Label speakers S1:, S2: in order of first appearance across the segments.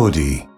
S1: melody.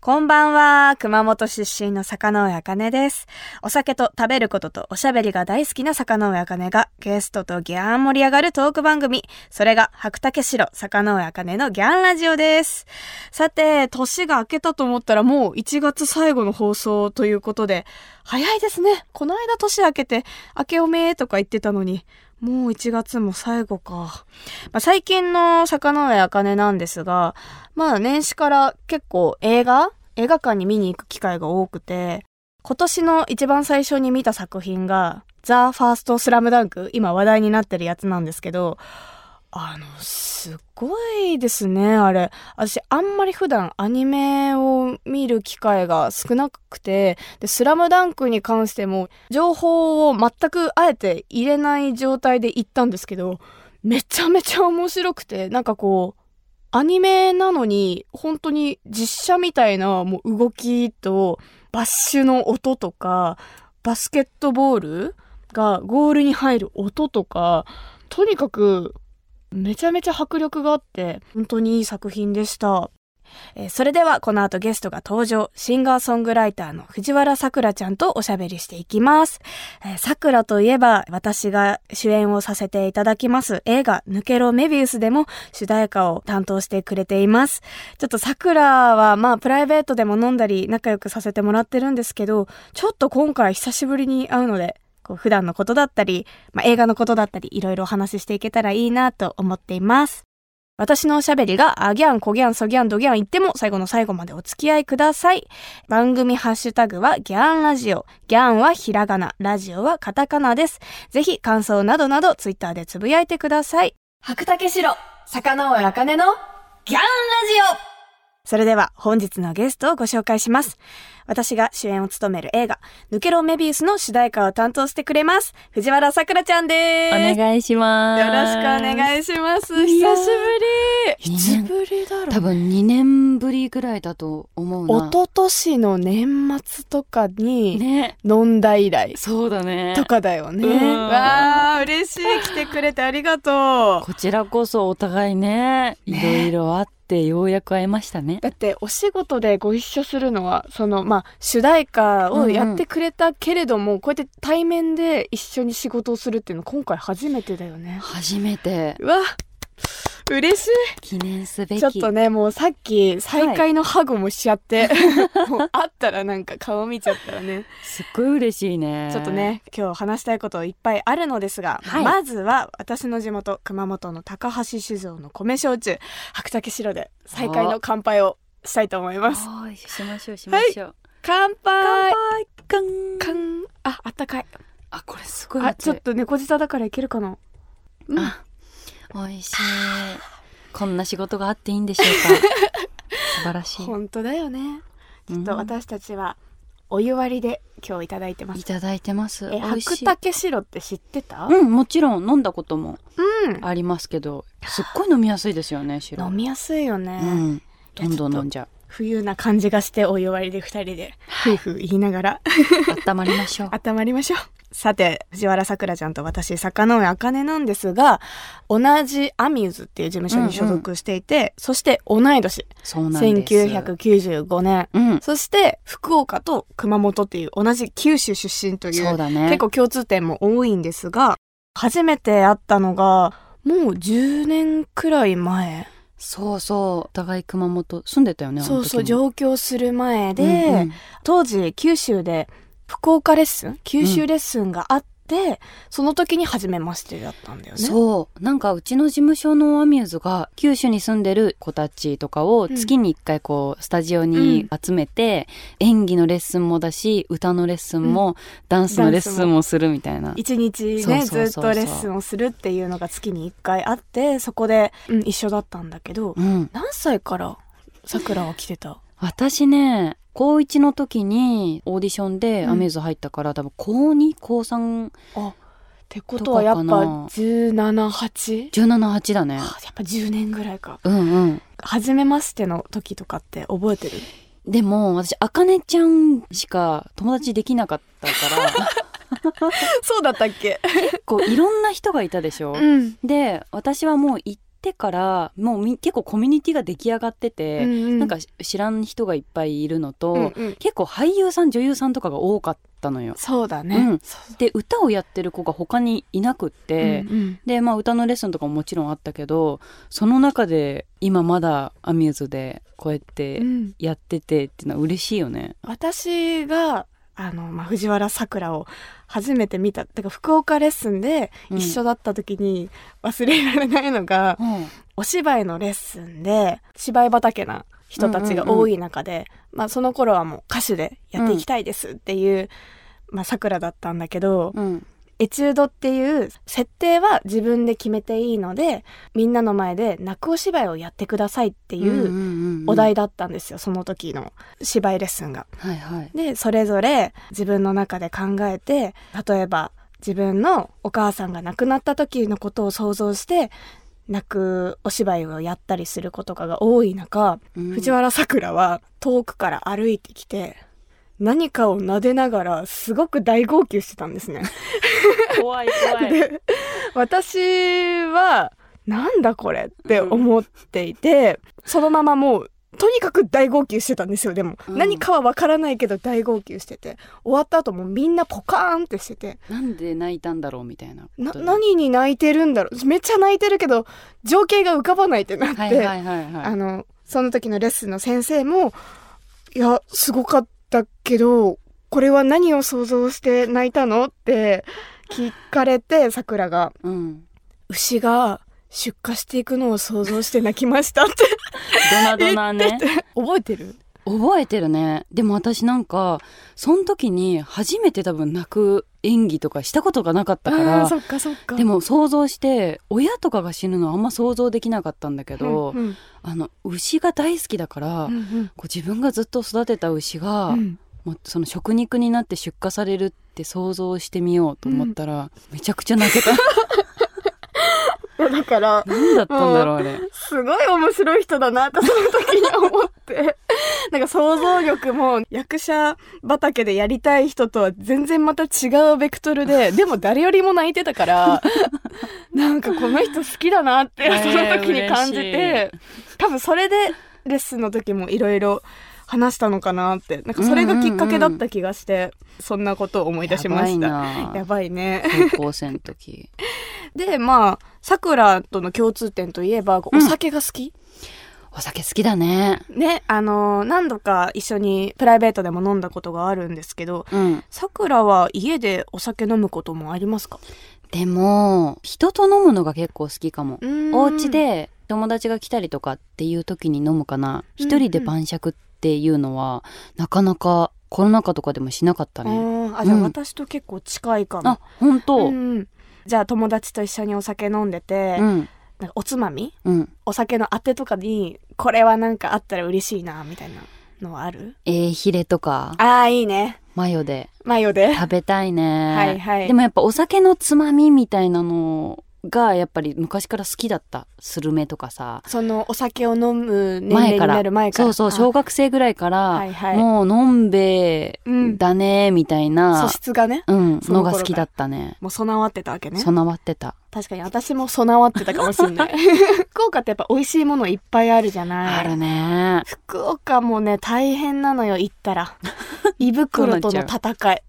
S2: こんばんは。熊本出身の坂上茜です。お酒と食べることとおしゃべりが大好きな坂上茜がゲストとギャン盛り上がるトーク番組。それが白竹城坂上茜のギャンラジオです。さて、年が明けたと思ったらもう1月最後の放送ということで、早いですね。この間年明けて、明けおめえとか言ってたのに、もう1月も最後か。まあ、最近の坂上茜なんですが、まあ年始から結構映画映画館に見に行く機会が多くて、今年の一番最初に見た作品が、ザ・ファースト・スラムダンク、今話題になってるやつなんですけど、あの、すっごいですね、あれ。私、あんまり普段アニメを見る機会が少なくて、で、スラムダンクに関しても、情報を全くあえて入れない状態で行ったんですけど、めちゃめちゃ面白くて、なんかこう、アニメなのに、本当に実写みたいなもう動きと、バッシュの音とか、バスケットボールがゴールに入る音とか、とにかく、めちゃめちゃ迫力があって、本当にいい作品でした。えーそれではこの後ゲストが登場、シンガーソングライターの藤原さくらちゃんとおしゃべりしていきます。えーさくらといえば、私が主演をさせていただきます映画、抜けろメビウスでも主題歌を担当してくれています。ちょっとさくらは、まあ、プライベートでも飲んだり仲良くさせてもらってるんですけど、ちょっと今回久しぶりに会うので、こう普段のことだったり、まあ、映画のことだったり、いろいろお話ししていけたらいいなと思っています。私のおしゃべりが、あギャン、コギャン、ソギャン、ドギャン言っても、最後の最後までお付き合いください。番組ハッシュタグは、ギャンラジオ。ギャンはひらがな、ラジオはカタカナです。ぜひ、感想などなど、ツイッターでつぶやいてください。白竹城、坂上茜の、ギャンラジオそれでは、本日のゲストをご紹介します。私が主演を務める映画、抜けろメビウスの主題歌を担当してくれます。藤原さくらちゃんで
S3: お
S2: す。
S3: 願いします。
S2: よろしくお願いします。久しぶり。いつろう
S3: 多分2年ぶりぐらいだと思うな。
S2: 一昨年の年末とかに
S3: ね。
S2: 飲んだ以来
S3: そうだね。
S2: とかだよね。
S3: うん
S2: わあ、嬉しい。来てくれてありがとう。
S3: こちらこそお互いね、いろいろあってようやく会えましたね。
S2: だってお仕事でご一緒するのはそのまあ主題歌をやってくれたけれども、こうやって対面で一緒に仕事をするっていうの今回初めてだよね。
S3: 初めて
S2: うわ嬉し
S3: 記念すべ
S2: い
S3: き。
S2: ちょっとねもうさっき再会のハグもしちゃって、もう会ったらなんか顔見ちゃったらね。
S3: すっごい嬉しいね。
S2: ちょっと。ね今日話したいこといっぱいあるのですが、
S3: はい。
S2: まずは私の地元熊本の高橋酒造の米焼酎白竹白で再会の乾杯をしたいと思います。
S3: はい、しましょうしましょう。
S2: 乾杯。
S3: 乾杯。
S2: かんああったかい。
S3: あ、これすごい
S2: あちょっと猫舌だからいけるかな。うん。
S3: あ、美味しい。こんな仕事があっていいんでしょうか？素晴らしい。
S2: 本当だよねちょっ
S3: うん
S2: と私たちはお湯割りで今日いただいてます
S3: いただいてます。
S2: え。白竹白って知ってた？
S3: うん、もちろん飲んだことも
S2: うん
S3: ありますけど、すっごい飲みやすいですよね、白。
S2: 飲みやすいよね、
S3: うん。どんどん飲んじゃう。
S2: 冬な感じがしてお湯割りで二人で夫婦言いながら
S3: 温まりましょう。
S2: 温まりましょう。さて、藤原さくらちゃんと私、坂上茜なんですが、同じアミューズっていう事務所に所属していて、そして同い年、
S3: そうなんです。
S2: 1995年、
S3: うん。
S2: そして福岡と熊本っていう同じ九州出身という、
S3: そうだね。
S2: 結構共通点も多いんですが、初めて会ったのが、もう10年くらい前。
S3: そうそう。お互い熊本住んでたよね。
S2: そうそう、上京する前で、
S3: うんうん
S2: 当時九州で福岡レッスン？九州レッスンがあって、その時に初めましてだったんだよね。
S3: そう。なんかうちの事務所のアミューズが九州に住んでる子たちとかを月に一回こうスタジオに集めて、演技のレッスンもだし、歌のレッスンも、ダンスのレッスンもするみたいな。
S2: 一日ねずっとレッスンをするっていうのが月に1回あってそこで、うん、一緒だったんだけど、
S3: うん。
S2: 何歳からさくらは来てた？
S3: 私ね、高1の時にオーディションでアミューズ入ったから、多分高2、高3、
S2: あってことはやっぱ
S3: とかかな。
S2: 178
S3: 17、8だね。
S2: あやっぱ10年ぐらいか。
S3: うんうん。
S2: 初めましての時とかって覚えてる？
S3: でも、私、あかねちゃんしか友達できなかったから、
S2: そうだったっけ？
S3: 結構いろんな人がいたでしょ、
S2: うん。
S3: で、私はもう行っってからもうみ結構コミュニティが出来上がってて、なんか知らん人がいっぱいいるのと、
S2: うんうん
S3: 結構俳優さん女優さんとかが多かったのよ。
S2: そうだね。
S3: うんで歌をやってる子が他にいなくって、
S2: うんうん
S3: でまあ歌のレッスンとかももちろんあったけどその中で今まだアミューズでこうやって
S2: うん
S3: やっててっていうのは嬉しいよね。
S2: 私があの、まあ、藤原さくらを初めて見たてか福岡レッスンで
S3: うん。
S2: 一緒だった時に忘れられないのが、
S3: うん。
S2: お芝居のレッスンで芝居畑な人たちが多い中で、まあ、その頃はもう歌手でやっていきたいですっていう、まあ、さくらだったんだけど、
S3: うん
S2: エチュードっていう設定は自分で決めていいのでみんなの前で泣くお芝居をやってくださいっていうお題だったんですよ、その時の芝居レッスンが。
S3: はいはい。
S2: でそれぞれ自分の中で考えて例えば自分のお母さんが亡くなった時のことを想像して泣くお芝居をやったりすることが多い中、
S3: うん
S2: 藤原さくらは遠くから歩いてきて何かを撫でながらすごく大号泣してたんですね。
S3: 怖い怖い。
S2: で私はなんだこれって思っていて、そのままもうとにかく大号泣してたんですよでも、
S3: うん
S2: 何かはわからないけど大号泣してて終わった後もうみんなポカーンってしてて
S3: なんで泣いたんだろうみたいな。
S2: 何に泣いてるんだろうめっちゃ泣いてるけど情景が浮かばないってなって。あのその時のレッスンの先生も「いやすごかったけどこれは何を想像して泣いたの?」って聞かれてさくらが
S3: うん。
S2: 「牛が出荷していくのを想像して泣きました」って
S3: ドナドナね。
S2: 覚えてる？
S3: 覚えてるね。でも私なんか、その時に初めて多分泣く演技とかしたことがなかったから、
S2: あーそっかそっか。
S3: でも想像して、親とかが死ぬのあんま想像できなかったんだけど、
S2: うんうん。
S3: あの、牛が大好きだから、
S2: うんうん。
S3: こう自分がずっと育てた牛が、
S2: うん。
S3: もうその食肉になって出荷されるって想像してみようと思ったら、めちゃくちゃ泣けた。
S2: だから
S3: 何だったんだろうあれ。
S2: すごい面白い人だなってその時に思って。なんか想像力も役者畑でやりたい人とは全然また違うベクトルで、でも誰よりも泣いてたから、なんかこの人好きだなって
S3: えー
S2: その時に感じて、多分それでレッスンの時もいろいろ話したのかなって、なんかそれがきっかけだった気がして、そんなことを思い出しました。
S3: やばいな
S2: やばいね。
S3: 高校生の時。
S2: で、まあ、さくらとの共通点といえば、お酒が好き、
S3: お酒好きだね。
S2: ね、あのー何度か一緒にプライベートでも飲んだことがあるんですけど、
S3: うん。
S2: さくらは家でお酒飲むこともありますか？
S3: でも、人と飲むのが結構好きかも。お
S2: お
S3: 家、で友達が来たりとかっていう時に飲むかな。
S2: うん
S3: 一人で晩酌っていうのは、なかなかコロナ禍とかでもしなかった
S2: あ
S3: ね。
S2: ーあ、じゃあ
S3: うん
S2: 私と結構近いかも。
S3: あ、本当
S2: う
S3: うん。
S2: んじゃあ友達と一緒にお酒飲んでて、
S3: うん。
S2: なんかおつまみ？
S3: うん。
S2: お酒のあてとかに、これはなんかあったら嬉しいな、みたいなのはある？
S3: えー、ヒレとか、
S2: ああ、いいね。
S3: マヨで
S2: マヨで。
S3: 食べたいね。
S2: はいはい
S3: でもやっぱお酒のつまみみたいなのがやっぱり昔から好きだった。スルメとかさ。
S2: そのお酒を飲む年齢に
S3: 前から。
S2: なる前から。
S3: そうそう、小学生ぐらいから、
S2: はいはい
S3: もうのんべ
S2: うん
S3: だね、みたい
S2: あ
S3: な
S2: 素、質がね、
S3: うん、
S2: の
S3: が好きだったね。
S2: もう備わってたわけね。
S3: 備わってた。
S2: 確かに私も備わってたかもしれない。福岡ってやっぱ美味しいものいっぱいあるじゃない
S3: あるね。
S2: 福岡もね、大変なのよ、行ったら。胃袋との戦い。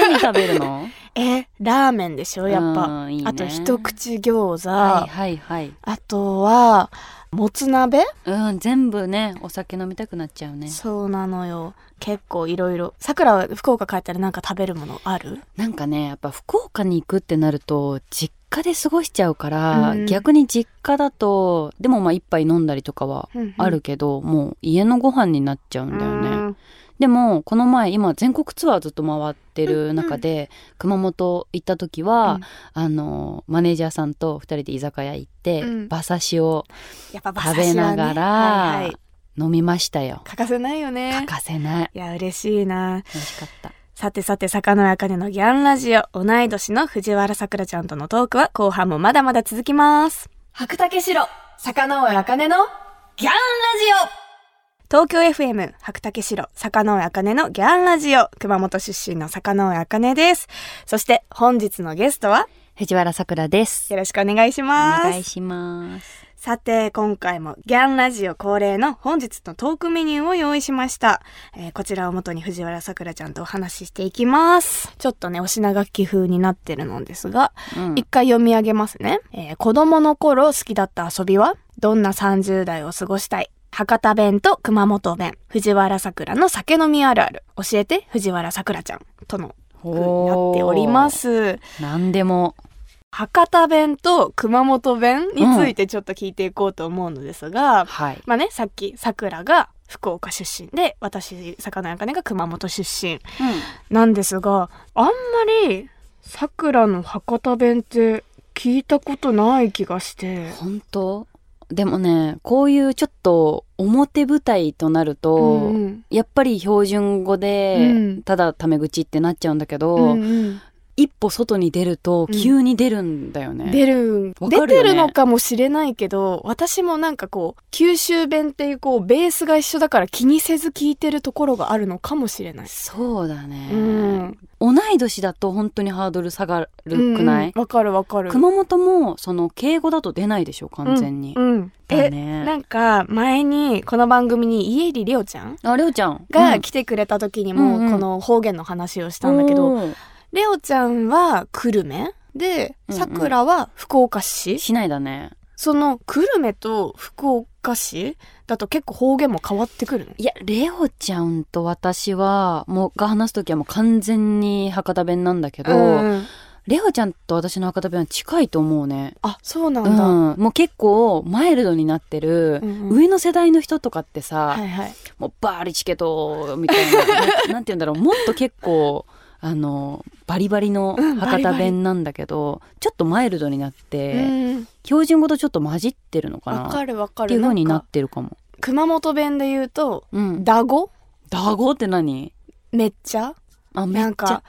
S3: 何食べるの？
S2: え、ラーメンでしょ、やっぱ。
S3: ね
S2: あと一口餃子。
S3: はいはいはい。
S2: あとは、もつ鍋、
S3: うん、全部ね、お酒飲みたくなっちゃうね。
S2: そうなのよ。結構いろいろ。さくらは福岡帰ったらなんか食べるものある？
S3: なんかね、やっぱ福岡に行くってなると、実家で過ごしちゃうから、
S2: うん
S3: 逆に実家だと、でもまあ一杯飲んだりとかはあるけど、もう家のご飯になっちゃうんだよね。
S2: うん
S3: でも、この前、今、全国ツアーずっと回ってる中で、熊本行った時は、
S2: うん
S3: あの、マネージャーさんと二人で居酒屋行って、
S2: うん
S3: 馬刺しを
S2: やっぱ馬
S3: 食べながら、
S2: はいはい
S3: 飲みましたよ。
S2: 欠かせないよね
S3: 欠。かせない。
S2: いや、嬉しいな。
S3: 美味しかった。
S2: さてさて、坂野茜のギャンラジオ、同い年の藤原さくらちゃんとのトークは後半もまだまだ続きます。白竹城、坂野茜のギャンラジオ東京 FM、白竹城、坂野茜のギャンラジオ、熊本出身の坂野茜です。そして本日のゲストは、
S3: 藤原さくらです。
S2: よろしくお願いし
S3: お
S2: ます。
S3: 願いします。
S2: さて、今回もギャンラジオ恒例の本日のトークメニューを用意しました。えーこちらを元に藤原さくらちゃんとお話ししていきます。ちょっとね、お品書き風になってるのですが、
S3: うん
S2: 一回読み上げますね。えー子供の頃好きだった遊びはどんな30代を過ごしたい？博多弁と熊本弁。藤原さくらの酒飲みあるある。教えて、藤原さくらちゃん。との風になっております。
S3: 何でも。
S2: 博多弁と熊本弁についてちょっと聞いていこうと思うのですが、
S3: はい。
S2: まあね、さっき桜が福岡出身で、私、魚やかねが熊本出身なんですが、あんまり桜の博多弁って聞いたことない気がして。
S3: 本当？でもね、こういうちょっと表舞台となると、
S2: うんうん。
S3: やっぱり標準語で、
S2: うん。
S3: ただタメ口ってなっちゃうんだけど、
S2: うんうん
S3: 一歩外に出ると
S2: うん。
S3: 急に出るんだよね。
S2: 出る、
S3: わかるよね。
S2: 出てるのかもしれないけど、私もなんかこう、九州弁っていうこう、ベースが一緒だから気にせず聞いてるところがあるのかもしれない。
S3: そうだね、
S2: うん。
S3: 同い年だと本当にハードル下がるくない、
S2: うん。うんわかるわかる。
S3: 熊本もその敬語だと出ないでしょ完全に、
S2: うん。うん。え、
S3: だね。
S2: なんか、前に、この番組に家入りょうちゃん
S3: ありょうちゃん。
S2: が来てくれた時にも、
S3: うんうん。
S2: この方言の話をしたんだけど、レオちゃんは久留米？で、さくらは福岡市、
S3: しないだね。
S2: その久留米と福岡市だと結構方言も変わってくるの？
S3: いやレオちゃんと私はもうが話す時はもう完全に博多弁なんだけど、
S2: うん
S3: レオちゃんと私の博多弁は近いと思うね。
S2: あ、そうな
S3: うん
S2: だ。
S3: ん、もう結構マイルドになってる、
S2: うんうん。
S3: 上の世代の人とかってさ、
S2: はいはい。
S3: もうバーリチケトみたいなな なんて言うんだろう。もっと結構あのバリバリの
S2: うんバ
S3: 博多
S2: リバリ
S3: 弁なんだけど、ちょっとマイルドになって、
S2: うん。
S3: 標準語とちょっと混じってるのかな？
S2: わかるわかる。
S3: っていう風になってるかも。
S2: 熊本弁で言うと、
S3: うん。
S2: ダゴ？
S3: ダゴって何？
S2: めっちゃ？
S3: あ、めっちゃ。
S2: なんか、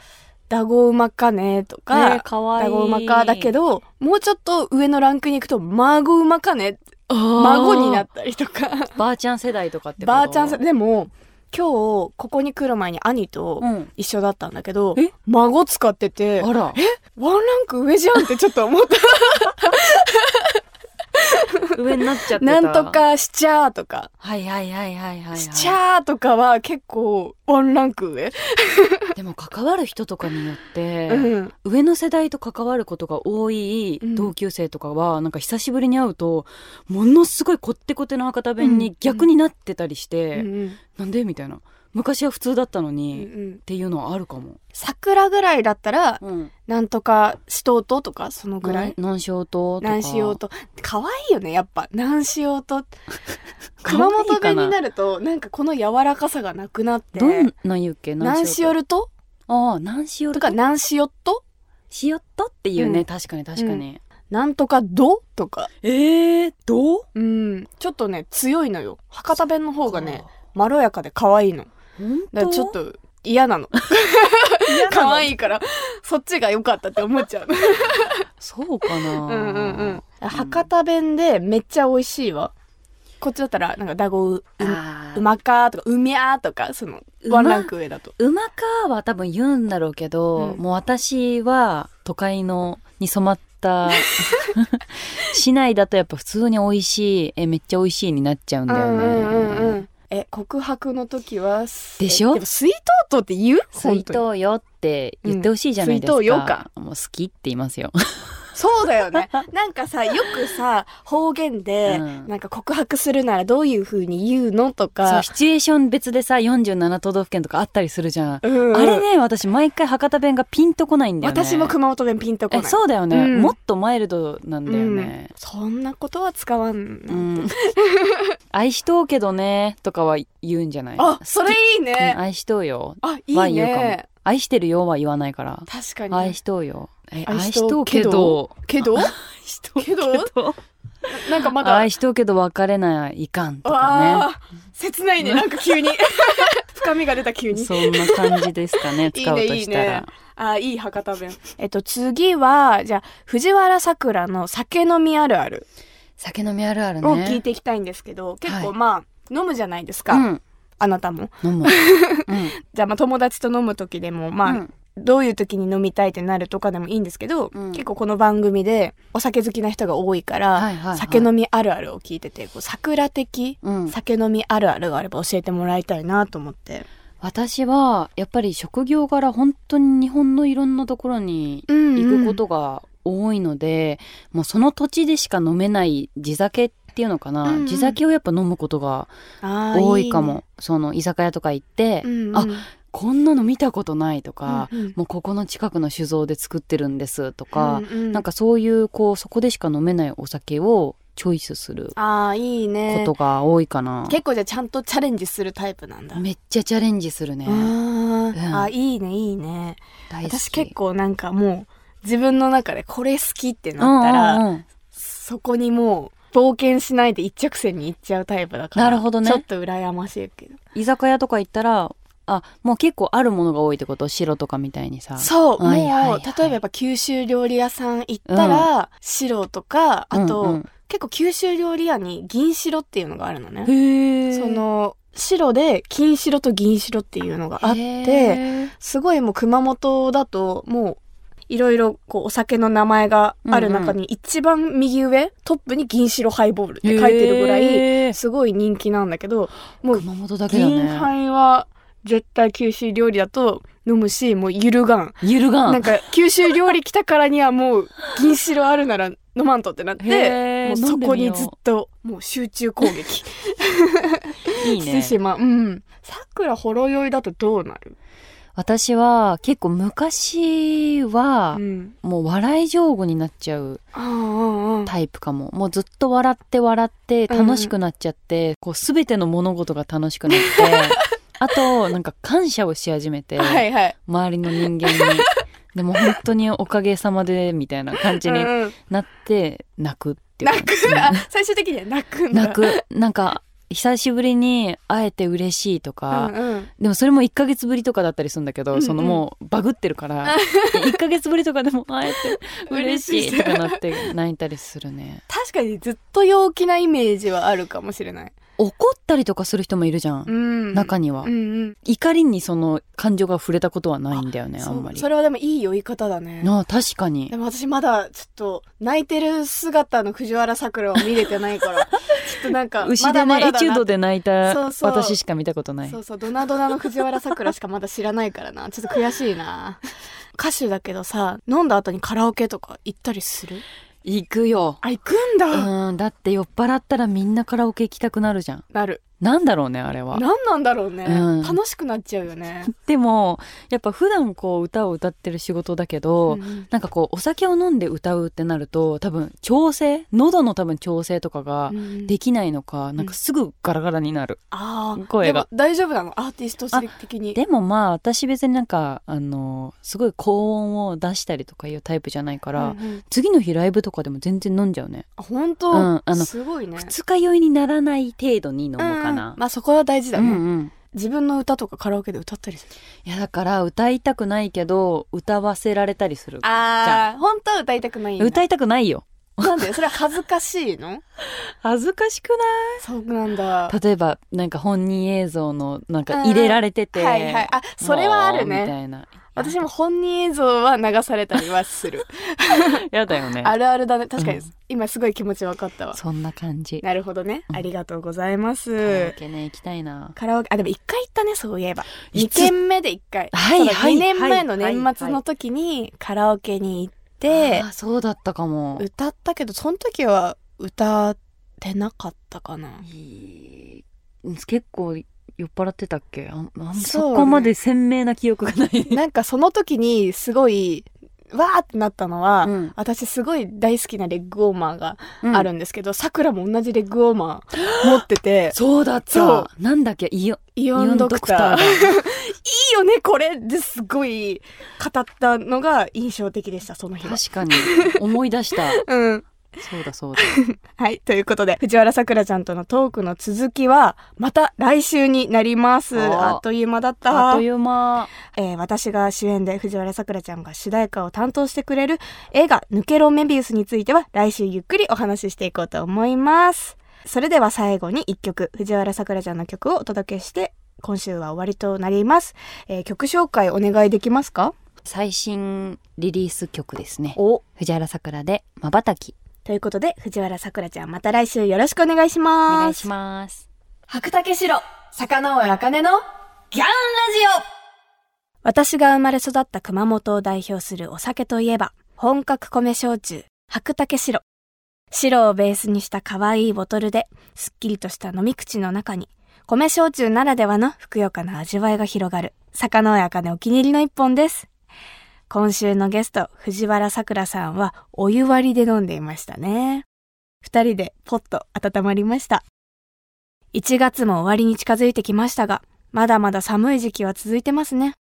S2: ダゴ馬かねと
S3: え
S2: か
S3: ー、かわいい。
S2: ダゴ馬かだけど、もうちょっと上のランクに行くと、孫馬かね孫
S3: 孫
S2: になったりとか。
S3: ばあちゃん世代とかってこと？
S2: ばあちゃんさ、でも、今日、ここに来る前に兄と
S3: うん。
S2: 一緒だったんだけど、
S3: え？
S2: 孫使ってて、
S3: あら。
S2: ワンランク上じゃんってちょっと思った。
S3: 上になっちゃってた。
S2: なんと。かしちゃーとか、
S3: はいはいはいはいはい、はい。
S2: しちゃーとかは結構ワンランク上。
S3: でも関わる人とかによって、
S2: うん。
S3: 上の世代と関わることが多い
S2: うん
S3: 同級生とかは、なんか久しぶりに会うとものすごいこってこての博多弁に逆になってたりして、
S2: うん
S3: なんでみたいな昔は普通だったの
S2: う
S3: に、っ
S2: ん。
S3: ていうのはあるかも、
S2: 桜ぐらいだったら、
S3: うん、
S2: なんとかしとうととか、そのぐらい？
S3: 南小ととか
S2: 何しようと。可愛いよね、やっぱ。何しようと。熊本弁になると、なんかこの柔らかさがなくなって。
S3: どんな言うっけ？
S2: 何しよ
S3: る
S2: ると？
S3: ああ南しよる
S2: とか、何しよっと？
S3: しよっとっていうね、
S2: うん
S3: 確かに確かに、
S2: なんとかど？とか。
S3: えー、ど？う
S2: うん。ちょっとね、強いのよ。博多弁の方がね、まろやかで可愛いの。だからちょっと嫌なの。可愛いから、そっちが良かったって思っちゃう。
S3: そうかな
S2: うんうんうん。博多弁でめっちゃ美味しいわ。こっちだったら、なんか、だごう、うまかーとか、うみゃーとか、その、ワンランク上だと。
S3: うまかは多分言うんだろうけど、
S2: うん
S3: もう私は都会のに染まった 市内だとやっぱ普通に美味しいえめっちゃ美味しいになっちゃうんだよね、
S2: うんうんうんうん。え、告白の時は、
S3: でしょ？
S2: えでも、水筒とって言う？
S3: 水筒よって言ってほしいじゃないですか、
S2: うん。水筒よか。
S3: もう好きって言いますよ
S2: そうだよね。なんかさ、よくさ、方言で、
S3: うん
S2: なんか告白するならどういう風に言うのと
S3: そう
S2: か。
S3: シチュエーション別でさ47都道府県とかあったりするじゃん、
S2: うんうん
S3: あれね私毎回博多弁がピンとこないんだよね
S2: 私も熊本弁ピンとこない。
S3: えそうだよね、
S2: うん
S3: もっとマイルドなんだよね、
S2: うんそんなことは使わん。
S3: うん、愛しとうけどねとかは言うんじゃない？
S2: あ、それいい
S3: うん
S2: ね。
S3: 愛しとうよ
S2: あ、い
S3: はい言うかも
S2: ね。
S3: 愛してるよは言わないから
S2: 確かに。
S3: 愛しとうよえ
S2: 愛し
S3: とう
S2: けど
S3: けど
S2: けど？
S3: 愛しとう
S2: けど？なんかまだ。
S3: 愛しとうけど別れないかんとか
S2: ああ、切ないね。なんか急に。深みが出た急に。
S3: ねそんな感じですかね
S2: いい
S3: 使う
S2: ね、いい
S3: としたら
S2: ね。あーいい博多弁。えっと、次は、じゃあ、藤原さくらの酒飲みあるある
S3: 酒飲みあるある
S2: を聞い
S3: ね
S2: ていきたいんですけど、結
S3: はい
S2: 構まあ、飲むじゃないですか。
S3: うん
S2: あなたも。
S3: 飲む、うん。
S2: じゃあ、まあ、友達と飲む時でも、まあ、
S3: うん。
S2: どういう時に飲みたいってなるとかでもいいんですけど、
S3: うん。
S2: 結構この番組でお酒好きな人が多いから、
S3: はいはいはい。
S2: 酒飲みあるあるを聞いててこう桜的
S3: うん。
S2: 酒飲みあるあるがあれば教えてもらいたいなと思って。
S3: 私はやっぱり職業柄本当に日本のいろんなところに行くことが多いので、もうその土地でしか飲めない地酒っていうのかな、
S2: うんうん。
S3: 地酒をやっぱ飲むことが多いかも。
S2: ね。
S3: その居酒屋とか行って、
S2: うんうん。
S3: あこんなの見たことないとか、
S2: うんうん。
S3: もうここの近くの酒造で作ってるんですとか、
S2: うんうん。
S3: なんかそういうこうそこでしか飲めないお酒をチョイスする
S2: ああいい
S3: こ
S2: ね
S3: とが多いかな、
S2: 結構じゃあちゃんとチャレンジするタイプなんだ。
S3: めっちゃチャレンジするね。
S2: あー、
S3: うん。
S2: あいいねいいね。私結構なんかもう自分の中でこれ好きってなったら、
S3: うんうんうん。
S2: そこにもう冒険しないで一直線に行っちゃうタイプだから
S3: なるほどね。
S2: ちょっと羨ましいけど。
S3: 居酒屋とか行ったらあもう結構あるものが多いってこと？白とかみたいにさ。
S2: そう、もう例えばやっぱ九州料理屋さん行ったら、白とかあと、
S3: うんうん。
S2: 結構九州料理屋に銀白っていうのがあるのね。その白で金白と銀白っていうのがあってすごいもう熊本だともういろいろこうお酒の名前がある中に一番右上、トップに銀白ハイボールって書いてるぐらいすごい人気なんだけどもう
S3: 熊本だけだ
S2: 銀
S3: ね
S2: 杯は絶対九州料理だと飲むしもうゆるがん。
S3: ゆるがん。
S2: なんか九州料理来たからにはもう銀白あるなら飲まんとってなってもうそこにずっともう集中攻撃。
S3: いいね。
S2: してしまう。うん。さくらほろ酔いだとどうなる？
S3: 私は結構昔は
S2: うん。
S3: もう笑い上手になっちゃう。タイプかももうずっと笑って笑って楽しくなっちゃって、こう全ての物事が楽しくなって あとなんか感謝をし始めて、
S2: はいはい。
S3: 周りの人間に でも本当におかげさまでみたいな感じに
S2: うんうん
S3: なって泣くっていう
S2: 泣く
S3: うん
S2: あ最終的には泣くんだ。
S3: 泣くなんか久しぶりに会えて嬉しいとか、
S2: うんうん。
S3: でもそれも1ヶ月ぶりとかだったりするんだけど、
S2: うんうん
S3: そのもうバグってるから 1ヶ月ぶりとかでも会えて嬉しいとかなって泣いたりするね
S2: 確かにずっと陽気なイメージはあるかもしれない。
S3: 怒ったりとかする人もいるじゃん、
S2: うん。
S3: 中には、
S2: うんうん。
S3: 怒りにその感情が触れたことはないんだよねあ
S2: ん
S3: まり
S2: それはでもいい酔い方だね。
S3: ああ確かに
S2: でも私まだちょっと泣いてる姿の藤原さくらを見れてないから、ちょっとなんか、
S3: 牛でねエチュードで泣いた私しか見たことない
S2: そうそう、ドナドナの藤原さくらしかまだ知らないからな。ちょっと悔しいな。歌手だけどさ、飲んだ後にカラオケとか行ったりする？
S3: 行くよ。
S2: あ、行くんだ、
S3: うんだって酔っ払ったらみんなカラオケ行きたくなるじゃん。
S2: なる。
S3: なんだろうねあれは。
S2: 何なんだろうね、
S3: うん。
S2: 楽しくなっちゃうよね。
S3: でもやっぱ普段こう歌を歌ってる仕事だけど、
S2: うん
S3: なんかこうお酒を飲んで歌うってなると多分調整喉の多分調整とかが
S2: うん
S3: できないのか、なんかすぐガラガラになる、
S2: ああ、
S3: 声が。
S2: でも大丈夫なの？アーティスト的に。
S3: でもまあ私別になんかあのすごい高音を出したりとかいうタイプじゃないから、
S2: うんうん。
S3: 次の日ライブとかでも全然飲んじゃうね。
S2: あ、本当、
S3: うんあの
S2: すごいね。
S3: 二日酔いにならない程度に飲むか
S2: うん
S3: な、
S2: まあそこは大事だね、
S3: うんうん。
S2: 自分の歌とかカラオケで歌ったりする？
S3: いやだから歌いたくないけど歌わせられたりする。
S2: ああ、本当は歌いたくない。
S3: 歌いたくないよ。
S2: なんでそれは恥ずかしいの？
S3: 恥ずかしくない？
S2: そうなんだ。
S3: 例えばなんか本人映像のなんか入れられてて、
S2: うん。はいはい。あそれはあるね。
S3: みたいな
S2: 私も本人映像は流されたりはする。
S3: やだよね
S2: あるあるだね。確かに、
S3: うん
S2: 今すごい気持ち分かったわ。
S3: そんな感じ
S2: なるほどね。ありがとうございます。
S3: カラオケね行きたいな
S2: カラオケ、あ、でも一回行ったね、そういえば。二
S3: いつ？
S2: 軒目で一回。
S3: はいはい
S2: 2年前の
S3: はい
S2: 年末の時にカラオケに行って
S3: あ、ーそうだったかも
S2: 歌ったけど、その時は歌ってなかったかな。
S3: いい結構酔っ払ってたっけ？あんあん
S2: そ
S3: こまで鮮明な記憶がない。
S2: なんかその時にすごい、わーってなったのは、
S3: うん。
S2: 私すごい大好きなレッグウォーマーが
S3: うん。
S2: あるんですけど、さくらも同じレッグウォーマー持ってて、
S3: そうだった。
S2: そう。
S3: なんだっけ？イオ
S2: イオンドクター。いいよね、これですごい語ったのが印象的でした、その日は。
S3: 確かに。思い出した。
S2: うん。
S3: そうだそうだ
S2: はい。ということで、藤原さくらちゃんとのトークの続きは、また来週になります。
S3: あ
S2: あっという間だった。
S3: あっという間
S2: えー私が主演で藤原さくらちゃんが主題歌を担当してくれる映画「抜けろメビウス」については来週ゆっくりお話ししていこうと思います。それでは最後に一曲、藤原さくらちゃんの曲をお届けして、今週は終わりとなります。えー曲紹介お願いできますか？
S3: 最新リリース曲ですね。
S2: お
S3: 藤原さくらで、まばたき。
S2: ということで、藤原さくらちゃんまた来週よろしくお願いし
S3: お
S2: ます。
S3: 願いします。
S2: 白竹城、坂上茜のギャンラジオ私が生まれ育った熊本を代表するお酒といえば、本格米焼酎、白竹白。白をベースにした可愛いボトルで、すっきりとした飲み口の中に、米焼酎ならではのふくよかな味わいが広がる、坂上茜お気に入りの一本です。今週のゲスト、藤原さくらさんは、お湯割りで飲んでいましたね。二人でポッと温まりました。1月も終わりに近づいてきましたが、まだまだ寒い時期は続いてますね。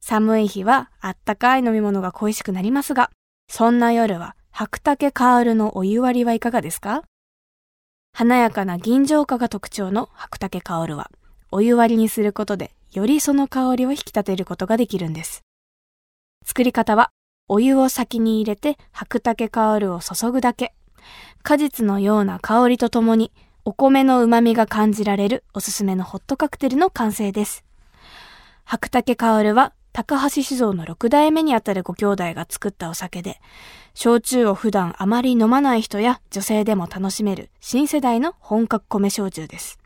S2: 寒い日はあったかい飲み物が恋しくなりますが、そんな夜は白竹カールのお湯割りはいかがですか？華やかな銀醸化が特徴の白竹カールは、お湯割りにすることでよりその香りを引き立てることができるんです。作り方は、お湯を先に入れて白竹カールを注ぐだけ。果実のような香りとともにお米の旨味が感じられるおすすめのホットカクテルの完成です。白竹薫は高橋酒造の6代目にあたるご兄弟が作ったお酒で、焼酎を普段あまり飲まない人や女性でも楽しめる新世代の本格米焼酎です。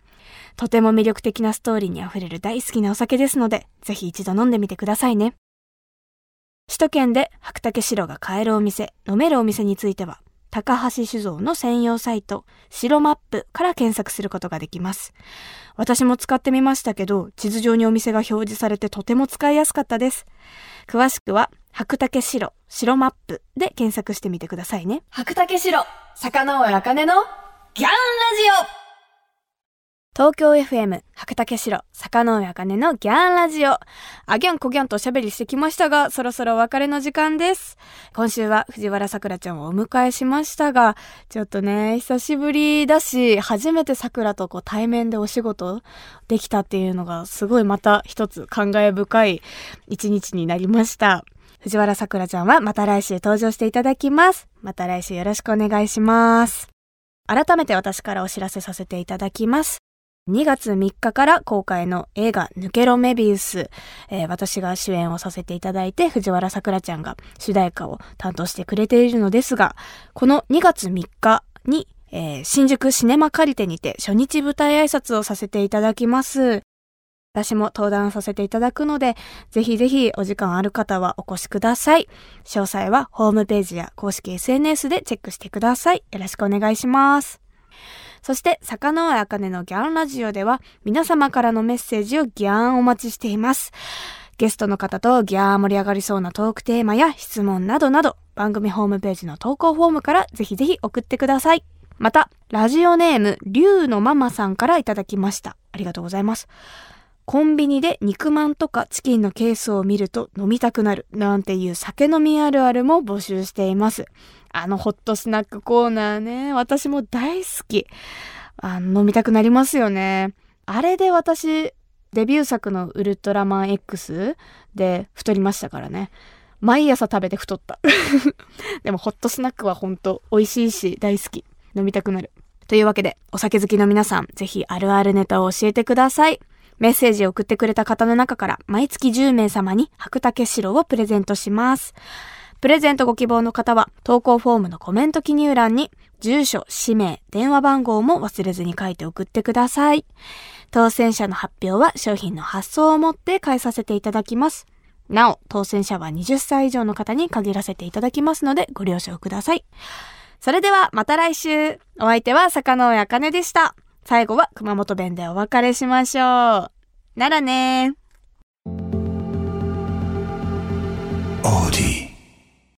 S2: とても魅力的なストーリーにあふれる大好きなお酒ですので、ぜひ一度飲んでみてくださいね。首都圏で白竹白が買えるお店、飲めるお店については、高橋酒造の専用サイト、白マップから検索することができます。私も使ってみましたけど、地図上にお店が表示されてとても使いやすかったです。詳しくは、白竹白、白マップで検索してみてくださいね。白竹白、坂上茜のギャンラジオ東京 FM 白竹城坂上茜のギャンラジオ。あギャンコギャンとおしゃべりしてきましたがそろそろお別れの時間です。今週は藤原さくらちゃんをお迎えしましたがちょっとね久しぶりだし初めてさくらとこう対面でお仕事できたっていうのがすごいまた一つ感慨深い一日になりました。藤原さくらちゃんはまた来週登場していただきます。また来週よろしくお願いします。改めて私からお知らせさせていただきます。2月3日から公開の映画抜けろメビウス、えー私が主演をさせていただいて藤原さくらちゃんが主題歌を担当してくれているのですが、この2月3日に、えー新宿シネマカリテにて初日舞台挨拶をさせていただきます。私も登壇させていただくので、ぜひぜひお時間ある方はお越しください。詳細はホームページや公式 SNS でチェックしてください。よろしくお願いします。そして、坂上茜のギャンラジオでは、皆様からのメッセージをギャンお待ちしています。ゲストの方とギャー盛り上がりそうなトークテーマや質問などなど、番組ホームページの投稿フォームからぜひぜひ送ってください。また、ラジオネーム、りゅうのママさんからいただきました。ありがとうございます。コンビニで肉まんとかチキンのケースを見ると飲みたくなるなんていう酒飲みあるあるも募集しています。あのホットスナックコーナーね、私も大好き。あ飲みたくなりますよね。あれで私、デビュー作のウルトラマン X で太りましたからね。毎朝食べて太った。でもホットスナックはほんと美味しいし大好き。飲みたくなる。というわけで、お酒好きの皆さん、ぜひあるあるネタを教えてください。メッセージを送ってくれた方の中から、毎月10名様に白竹白をプレゼントします。プレゼントご希望の方は、投稿フォームのコメント記入欄に、住所、氏名、電話番号も忘れずに書いて送ってください。当選者の発表は商品の発送をもって返させていただきます。なお、当選者は20歳以上の方に限らせていただきますので、ご了承ください。それでは、また来週。お相手は坂上茜でした。最後は熊本弁でお別れしましょう。ならねー。